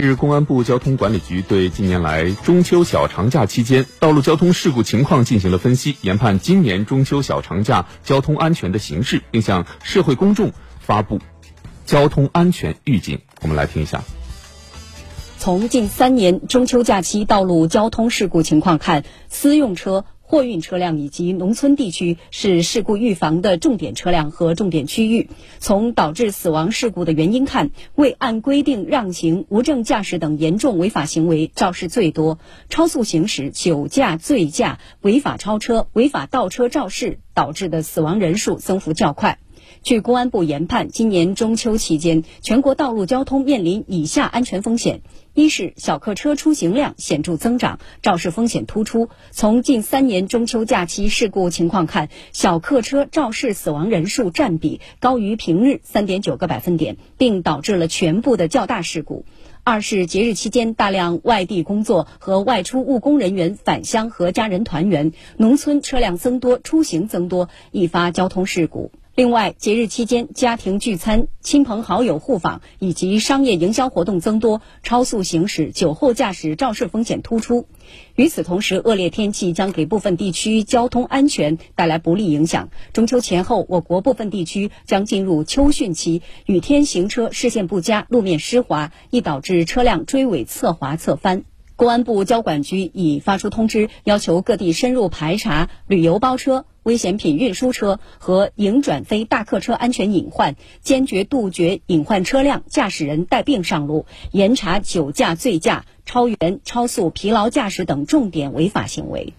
日，公安部交通管理局对近年来中秋小长假期间道路交通事故情况进行了分析，研判今年中秋小长假交通安全的形势，并向社会公众发布交通安全预警。我们来听一下。从近三年中秋假期道路交通事故情况看，私用车。货运车辆以及农村地区是事故预防的重点车辆和重点区域。从导致死亡事故的原因看，未按规定让行、无证驾驶等严重违法行为肇事最多；超速行驶、酒驾、醉驾、违法超车、违法倒车肇事导致的死亡人数增幅较快。据公安部研判，今年中秋期间，全国道路交通面临以下安全风险：一是小客车出行量显著增长，肇事风险突出。从近三年中秋假期事故情况看，小客车肇事死亡人数占比高于平日三点九个百分点，并导致了全部的较大事故。二是节日期间大量外地工作和外出务工人员返乡和家人团圆，农村车辆增多，出行增多，易发交通事故。另外，节日期间家庭聚餐、亲朋好友互访以及商业营销活动增多，超速行驶、酒后驾驶肇事风险突出。与此同时，恶劣天气将给部分地区交通安全带来不利影响。中秋前后，我国部分地区将进入秋汛期，雨天行车视线不佳，路面湿滑，易导致车辆追尾侧滑侧翻。公安部交管局已发出通知，要求各地深入排查旅游包车、危险品运输车和营转非大客车安全隐患，坚决杜绝隐患车辆驾驶人带病上路，严查酒驾、醉驾、超员、超速、疲劳驾驶等重点违法行为。